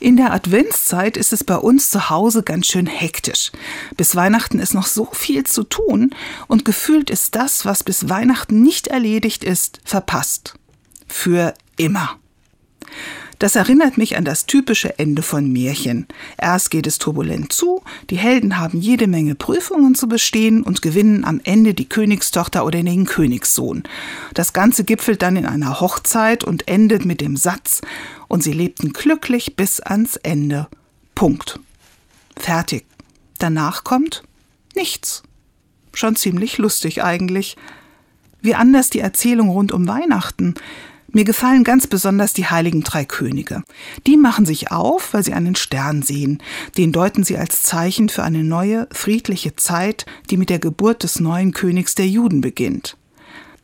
In der Adventszeit ist es bei uns zu Hause ganz schön hektisch. Bis Weihnachten ist noch so viel zu tun und gefühlt ist das, was bis Weihnachten nicht erledigt ist, verpasst. Für immer. Das erinnert mich an das typische Ende von Märchen. Erst geht es turbulent zu, die Helden haben jede Menge Prüfungen zu bestehen und gewinnen am Ende die Königstochter oder den Königssohn. Das Ganze gipfelt dann in einer Hochzeit und endet mit dem Satz, und sie lebten glücklich bis ans Ende. Punkt. Fertig. Danach kommt nichts. Schon ziemlich lustig eigentlich. Wie anders die Erzählung rund um Weihnachten. Mir gefallen ganz besonders die heiligen drei Könige. Die machen sich auf, weil sie einen Stern sehen. Den deuten sie als Zeichen für eine neue, friedliche Zeit, die mit der Geburt des neuen Königs der Juden beginnt.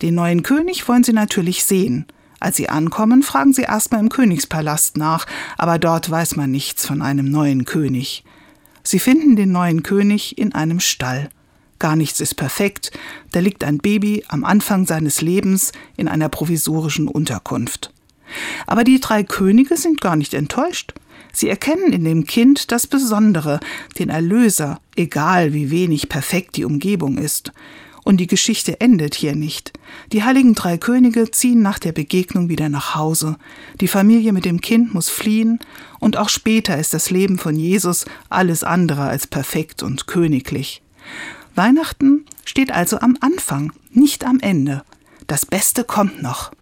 Den neuen König wollen sie natürlich sehen. Als sie ankommen, fragen sie erstmal im Königspalast nach, aber dort weiß man nichts von einem neuen König. Sie finden den neuen König in einem Stall. Gar nichts ist perfekt, da liegt ein Baby am Anfang seines Lebens in einer provisorischen Unterkunft. Aber die drei Könige sind gar nicht enttäuscht. Sie erkennen in dem Kind das Besondere, den Erlöser, egal wie wenig perfekt die Umgebung ist. Und die Geschichte endet hier nicht. Die heiligen drei Könige ziehen nach der Begegnung wieder nach Hause. Die Familie mit dem Kind muss fliehen, und auch später ist das Leben von Jesus alles andere als perfekt und königlich. Weihnachten steht also am Anfang, nicht am Ende. Das Beste kommt noch.